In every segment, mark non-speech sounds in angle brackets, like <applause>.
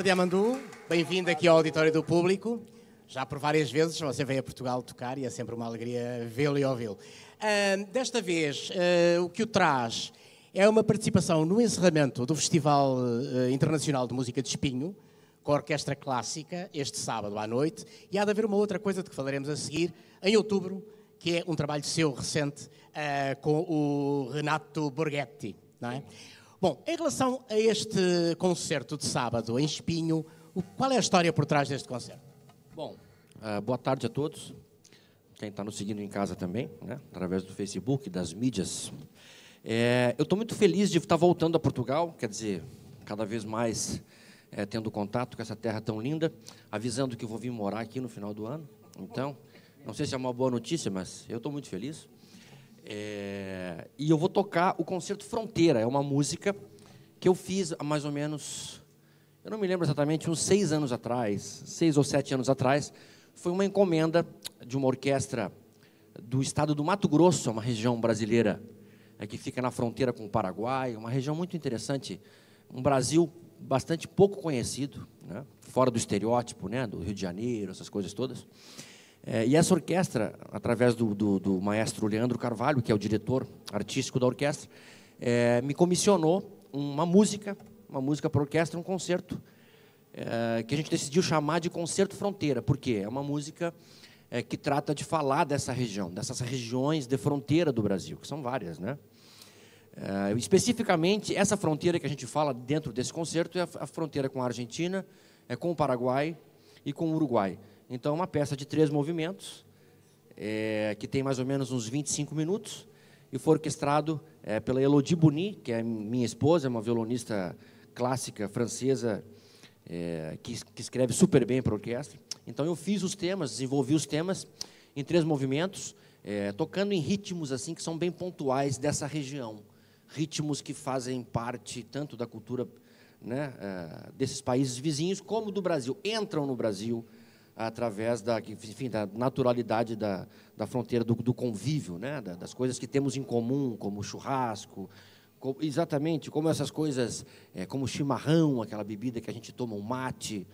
Boa tarde, Amandu. Bem-vindo aqui ao Auditório do Público. Já por várias vezes você veio a Portugal tocar e é sempre uma alegria vê-lo e ouvi-lo. Uh, desta vez, uh, o que o traz é uma participação no encerramento do Festival uh, Internacional de Música de Espinho, com a Orquestra Clássica, este sábado à noite. E há de haver uma outra coisa de que falaremos a seguir, em outubro, que é um trabalho seu recente com o Renato Borghetti. Não é? Bom, em relação a este concerto de sábado em Espinho, qual é a história por trás deste concerto? Bom, uh, boa tarde a todos. Quem está nos seguindo em casa também, né? através do Facebook, das mídias. É, eu estou muito feliz de estar voltando a Portugal, quer dizer, cada vez mais é, tendo contato com essa terra tão linda, avisando que vou vir morar aqui no final do ano. Então, não sei se é uma boa notícia, mas eu estou muito feliz. É, e eu vou tocar o Concerto Fronteira. É uma música que eu fiz há mais ou menos, eu não me lembro exatamente, uns seis anos atrás, seis ou sete anos atrás. Foi uma encomenda de uma orquestra do estado do Mato Grosso, uma região brasileira é, que fica na fronteira com o Paraguai, uma região muito interessante, um Brasil bastante pouco conhecido, né? fora do estereótipo, né? do Rio de Janeiro, essas coisas todas. É, e essa orquestra, através do, do, do, maestro Leandro Carvalho, que é o diretor artístico da orquestra, é, me comissionou uma música, uma música para orquestra, um concerto, é, que a gente decidiu chamar de Concerto Fronteira, porque é uma música é, que trata de falar dessa região, dessas regiões de fronteira do Brasil, que são várias, né? É, especificamente, essa fronteira que a gente fala dentro desse concerto é a, fronteira com a Argentina, é com o Paraguai e com o Uruguai. Então, é uma peça de três movimentos, é, que tem mais ou menos uns 25 minutos, e foi orquestrado é, pela Elodie Boni, que é minha esposa, uma violonista clássica francesa, é, que, que, escreve super bem para orquestra. Então, eu fiz os temas, desenvolvi os temas em três movimentos, é, tocando em ritmos assim que são bem pontuais dessa região, ritmos que fazem parte tanto da cultura né, é, desses países vizinhos como do Brasil, entram no Brasil através da, enfim, da naturalidade da, da fronteira do, do convívio, né? das coisas que temos em comum, como churrasco, exatamente como essas coisas, é, como chimarrão, aquela bebida que a gente toma, um mate,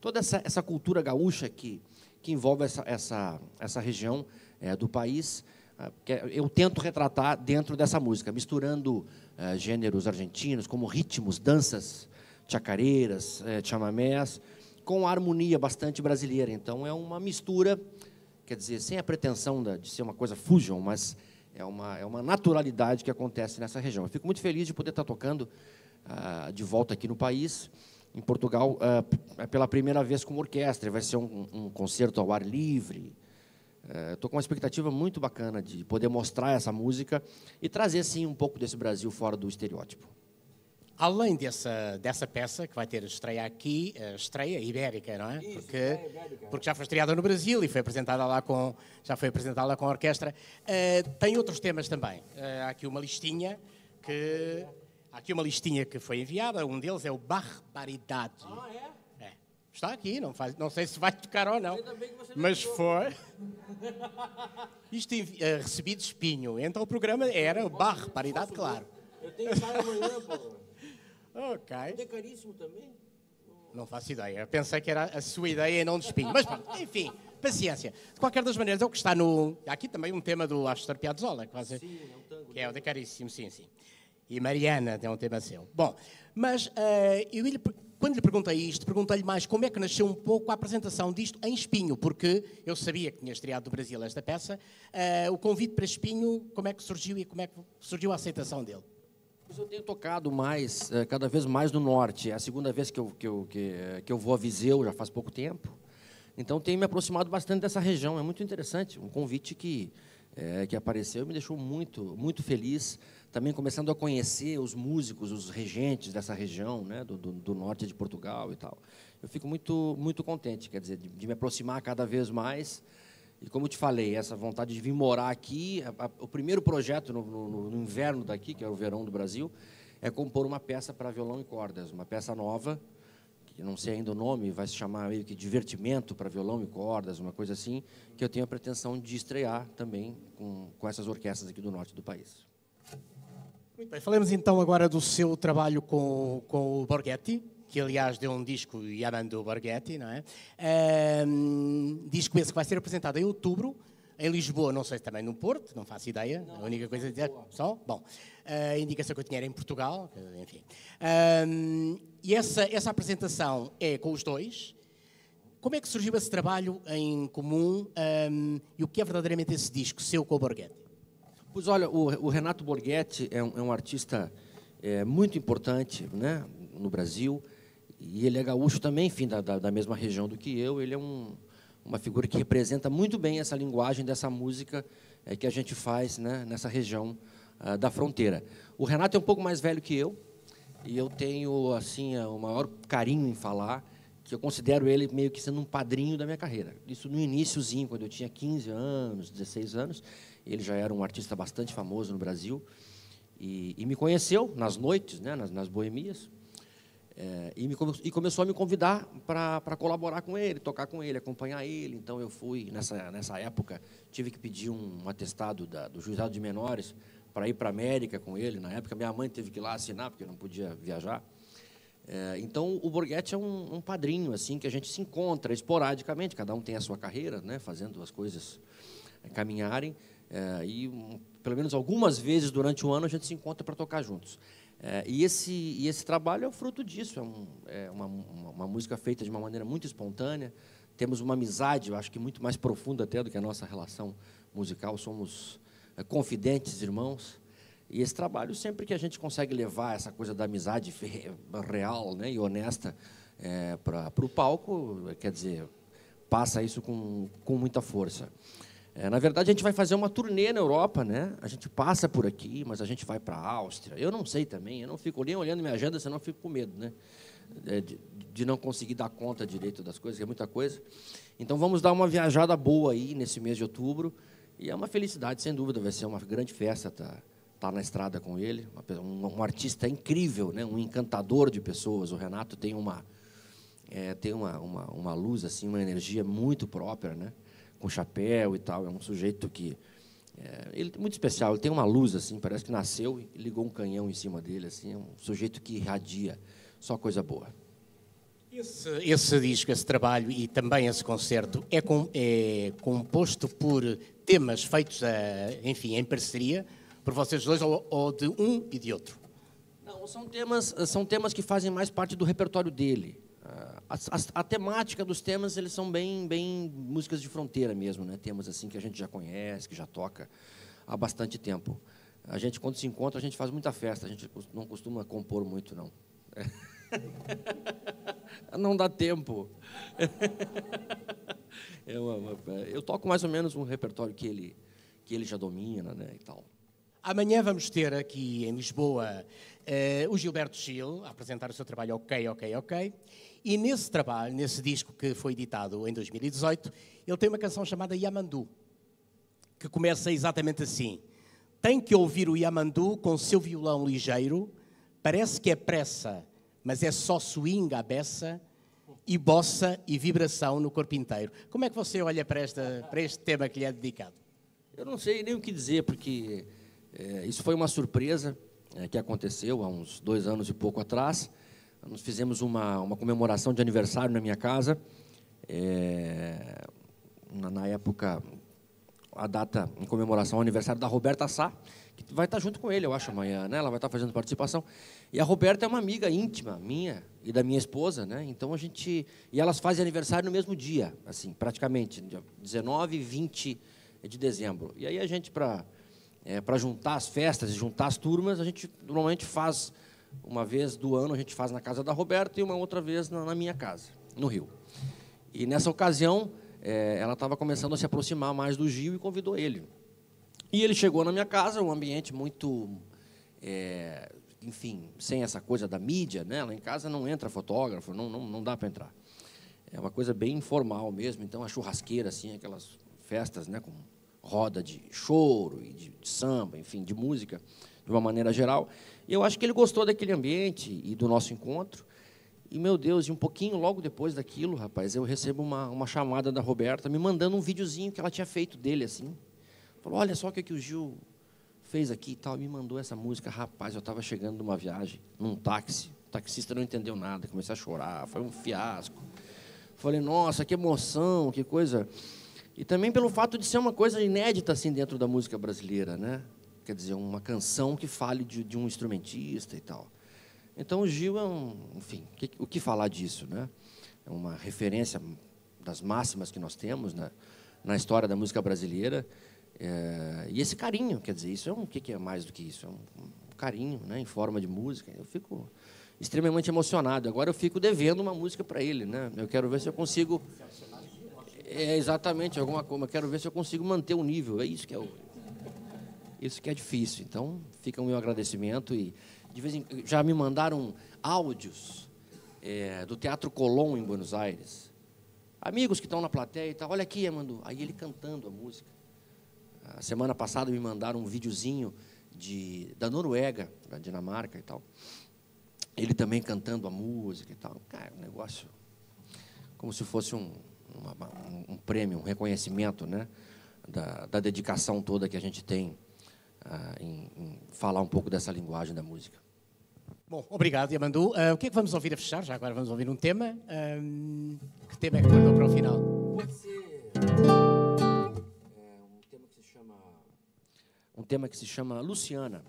toda essa, essa cultura gaúcha que, que envolve essa, essa, essa região é, do país, ah, que eu tento retratar dentro dessa música, misturando é, gêneros argentinos, como ritmos, danças, chacareiras, é, chamamés, com harmonia bastante brasileira. Então é uma mistura, quer dizer, sem a pretensão de ser uma coisa fusion, mas é uma, é uma naturalidade que acontece nessa região. Eu fico muito feliz de poder estar tocando uh, de volta aqui no país, em Portugal, uh, pela primeira vez com orquestra. Vai ser um, um concerto ao ar livre. Estou uh, com uma expectativa muito bacana de poder mostrar essa música e trazer, sim, um pouco desse Brasil fora do estereótipo. Além dessa, dessa peça, que vai ter estreia aqui, a estreia ibérica, não é? Isso, porque, porque já foi estreada no Brasil e foi apresentada lá com, já foi apresentada lá com a orquestra. Uh, tem outros temas também. Uh, há aqui uma listinha que. Há aqui uma listinha que foi enviada, um deles é o Barbaridade. Ah, é? É. Está aqui, não, faz, não sei se vai tocar ou não. Mas foi. Isto uh, recebi de espinho. Então o programa era o Barbaridade, claro. Eu tenho que amanhã, pô. Ok. É caríssimo também? Não faço ideia. Pensei que era a sua ideia e não de espinho. Mas pronto, enfim, paciência. De qualquer das maneiras, é o que está no. Há aqui também um tema do Astor Piazzolla, quase. Sim, é um tango. Que é o de caríssimo, sim, sim. E Mariana tem um tema seu. Bom, mas uh, eu lhe, quando lhe perguntei isto, perguntei-lhe mais como é que nasceu um pouco a apresentação disto em Espinho, porque eu sabia que tinha estreado do Brasil esta peça. Uh, o convite para Espinho, como é que surgiu e como é que surgiu a aceitação dele? Eu tenho tocado mais, é, cada vez mais no norte. É a segunda vez que eu, que, eu, que, que eu vou a Viseu, já faz pouco tempo. Então, tenho me aproximado bastante dessa região. É muito interessante. Um convite que, é, que apareceu me deixou muito, muito feliz. Também começando a conhecer os músicos, os regentes dessa região, né, do, do, do norte de Portugal e tal. Eu fico muito, muito contente, quer dizer, de, de me aproximar cada vez mais e como eu te falei, essa vontade de vir morar aqui, a, a, o primeiro projeto no, no, no, inverno daqui, que é o verão do Brasil, é compor uma peça para violão e cordas, uma peça nova, que não sei ainda o nome, vai se chamar meio que Divertimento para violão e cordas, uma coisa assim, que eu tenho a pretensão de estrear também com, com essas orquestras aqui do norte do país. Muito bem, falemos então agora do seu trabalho com, com o Borghetti, que aliás deu um disco Yamandu Borghetti, não é? Um, disco esse que vai ser apresentado em outubro, em Lisboa, não sei se também no Porto, não faço ideia. Não, a única coisa dizer, só? Bom, a indicação que eu tinha era em Portugal, enfim. Um, e essa, essa apresentação é com os dois. Como é que surgiu esse trabalho em comum um, e o que é verdadeiramente esse disco, seu com o Borghetti? Pois olha, o, o Renato Borghetti é um, é um artista é, muito importante né, no Brasil. E ele é gaúcho também, enfim, da, da, mesma região do que eu. Ele é um, uma figura que representa muito bem essa linguagem dessa música é, que a gente faz né, nessa região uh, da fronteira. O Renato é um pouco mais velho que eu e eu tenho assim o maior carinho em falar que eu considero ele meio que sendo um padrinho da minha carreira. Isso no iníciozinho, quando eu tinha 15 anos, 16 anos, ele já era um artista bastante famoso no Brasil e, e me conheceu nas noites, né, nas, nas boemias. É, e, me, e, começou a me convidar para colaborar com ele, tocar com ele, acompanhar ele. Então eu fui, nessa, nessa época, tive que pedir um, atestado da, do juizado de menores para ir para a América com ele. Na época, minha mãe teve que ir lá assinar, porque não podia viajar. É, então o Borghetti é um, um, padrinho assim que a gente se encontra esporadicamente, cada um tem a sua carreira, né, fazendo as coisas é, caminharem. É, e um, pelo menos algumas vezes durante o ano a gente se encontra para tocar juntos. É, e, esse, e esse trabalho é o fruto disso, é, um, é uma, uma, uma, música feita de uma maneira muito espontânea. Temos uma amizade, eu acho que muito mais profunda até do que a nossa relação musical. Somos é, confidentes irmãos. E esse trabalho, sempre que a gente consegue levar essa coisa da amizade real né, e honesta é, para o palco, quer dizer, passa isso com, com muita força. É, na verdade, a gente vai fazer uma turnê na Europa, né? A gente passa por aqui, mas a gente vai para a Áustria. Eu não sei também, eu não fico nem olhando minha agenda, senão eu fico com medo, né? É, de, de, não conseguir dar conta direito das coisas, que é muita coisa. Então, vamos dar uma viajada boa aí nesse mês de outubro. E é uma felicidade, sem dúvida, vai ser uma grande festa estar tá, tá na estrada com ele. Um, um, artista incrível, né? um encantador de pessoas. O Renato tem uma, é, tem uma, uma, uma luz, assim, uma energia muito própria, né? Com chapéu e tal. É um sujeito que. É, ele é muito especial, ele tem uma luz assim, parece que nasceu e ligou um canhão em cima dele. Assim, é um sujeito que irradia só coisa boa. Esse, esse disco, esse trabalho e também esse concerto é, com, é composto por temas feitos, a, enfim, em parceria, por vocês dois ou, ou de um e de outro? Não, são temas, são temas que fazem mais parte do repertório dele. A, a, a, temática dos temas eles são bem, bem músicas de fronteira mesmo, né? Temas assim que a gente já conhece, que já toca há bastante tempo. A gente quando se encontra a gente faz muita festa. A gente não costuma compor muito não. <laughs> Não dá tempo. <laughs> Eu, eu toco mais ou menos um repertório que ele que ele já domina, né, e tal. Amanhã vamos ter aqui em Lisboa uh, o Gilberto Gil a apresentar o seu trabalho Ok, Ok, Ok. E nesse trabalho, nesse disco que foi editado em 2018, ele tem uma canção chamada Yamandu, que começa exatamente assim. Tem que ouvir o Yamandu com seu violão ligeiro, parece que é pressa, mas é só swing à beça, e bossa e vibração no corpo inteiro. Como é que você olha para, esta, para este tema que lhe é dedicado? Eu não sei nem o que dizer, porque é, isso foi uma surpresa é, que aconteceu há uns dois anos e pouco atrás. Nós fizemos uma, uma comemoração de aniversário na minha casa. É, na, na, época, a data em comemoração ao aniversário da Roberta Sá, que vai estar junto com ele, eu acho, amanhã. Né? Ela vai estar fazendo participação. E a Roberta é uma amiga íntima minha e da minha esposa. Né? Então a gente. E elas fazem aniversário no mesmo dia, assim, praticamente, dia 19 e 20 de dezembro. E aí a gente, para é, para juntar as festas e juntar as turmas, a gente normalmente faz uma vez do ano, a gente faz na casa da Roberta e uma outra vez na, na minha casa, no Rio. E nessa ocasião, é, ela estava começando a se aproximar mais do Gil e convidou ele. E ele chegou na minha casa, um ambiente muito, é, enfim, sem essa coisa da mídia, né? Lá em casa não entra fotógrafo, não, não, não dá para entrar. É uma coisa bem informal mesmo. Então a churrasqueira, assim, aquelas festas, né, com roda de choro e de, de samba, enfim, de música, de uma maneira geral. E eu acho que ele gostou daquele ambiente e do nosso encontro. E, meu Deus, e um pouquinho logo depois daquilo, rapaz, eu recebo uma, uma chamada da Roberta me mandando um videozinho que ela tinha feito dele, assim. Falou, olha só o que, que o Gil fez aqui e tal. Me mandou essa música. Rapaz, eu estava chegando de uma viagem, num táxi, taxista não entendeu nada, comecei a chorar, foi um fiasco. Falei, nossa, que emoção, que coisa. E também pelo fato de ser uma coisa inédita assim dentro da música brasileira, né? Quer dizer, uma canção que fale de, de um instrumentista e tal. Então o Gil é um, enfim, que, o que falar disso, né? É uma referência das máximas que nós temos né? na história da música brasileira. É, e esse carinho, quer dizer, isso é um, o que, que é mais do que isso? É um, um carinho, né? Em forma de música. Eu fico extremamente emocionado. Agora eu fico devendo uma música para ele, né? Eu quero ver se eu consigo. É exatamente alguma coisa. Quero ver se eu consigo manter o nível. É isso que é o... isso que é difícil. Então fica o meu agradecimento e de vez em já me mandaram áudios é, do Teatro Colón em Buenos Aires. Amigos que estão na plateia e tal, olha aqui, Amandu. Aí ele cantando a música. A semana passada me mandaram um videozinho de, da Noruega, da Dinamarca e tal ele também cantando a música e tal. Cara, um negócio como se fosse um, uma, um, um, prêmio, um reconhecimento né, da, da, dedicação toda que a gente tem ah, em, em, falar um pouco dessa linguagem da música. Bom, obrigado, Yamandu. Uh, o que é que vamos ouvir a fechar? Já agora vamos ouvir um tema. Um, que tema é que guardou para o final? Pode ser é, um tema que se chama um tema que se chama Luciana.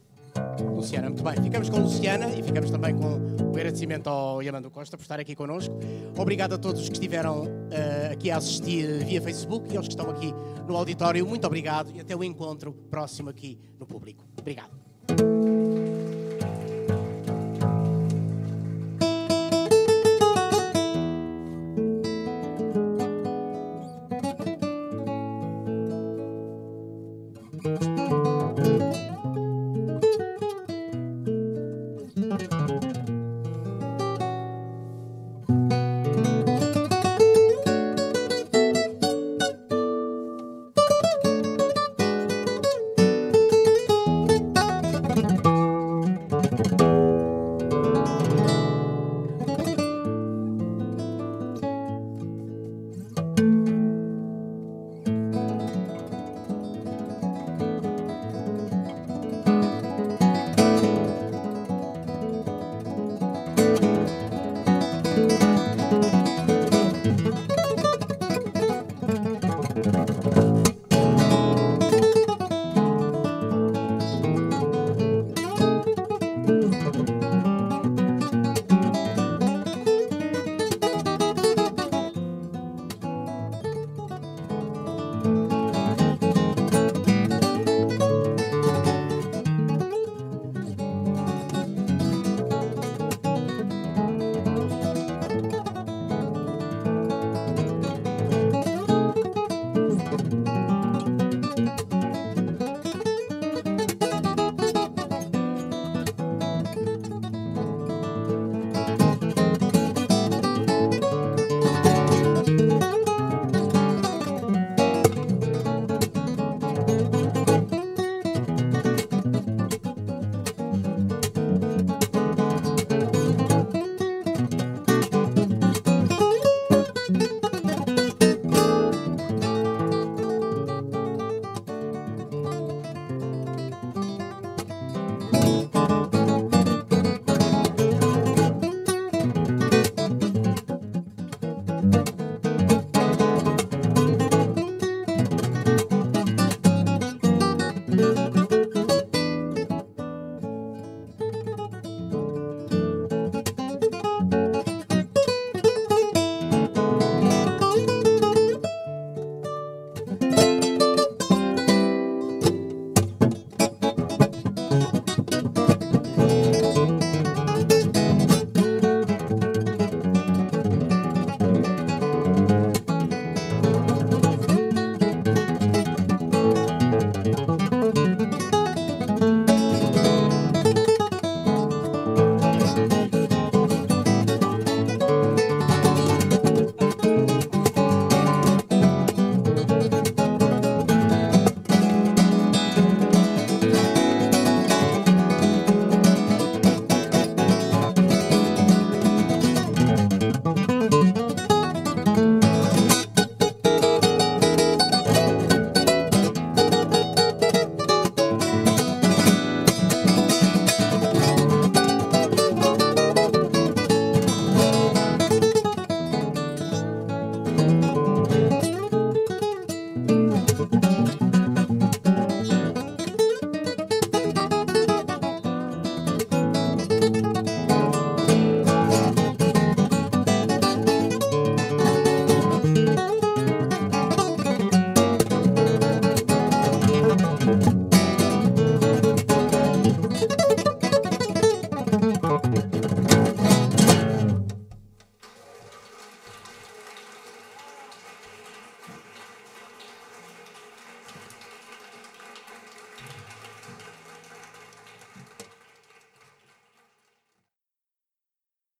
Luciana, muito bem. Ficamos com Luciana e ficamos também com o agradecimento ao Yamando Costa por estar aqui connosco. Obrigado a todos que estiveram uh, aqui a assistir via Facebook e aos que estão aqui no auditório. Muito obrigado e até o encontro próximo aqui no público. Obrigado.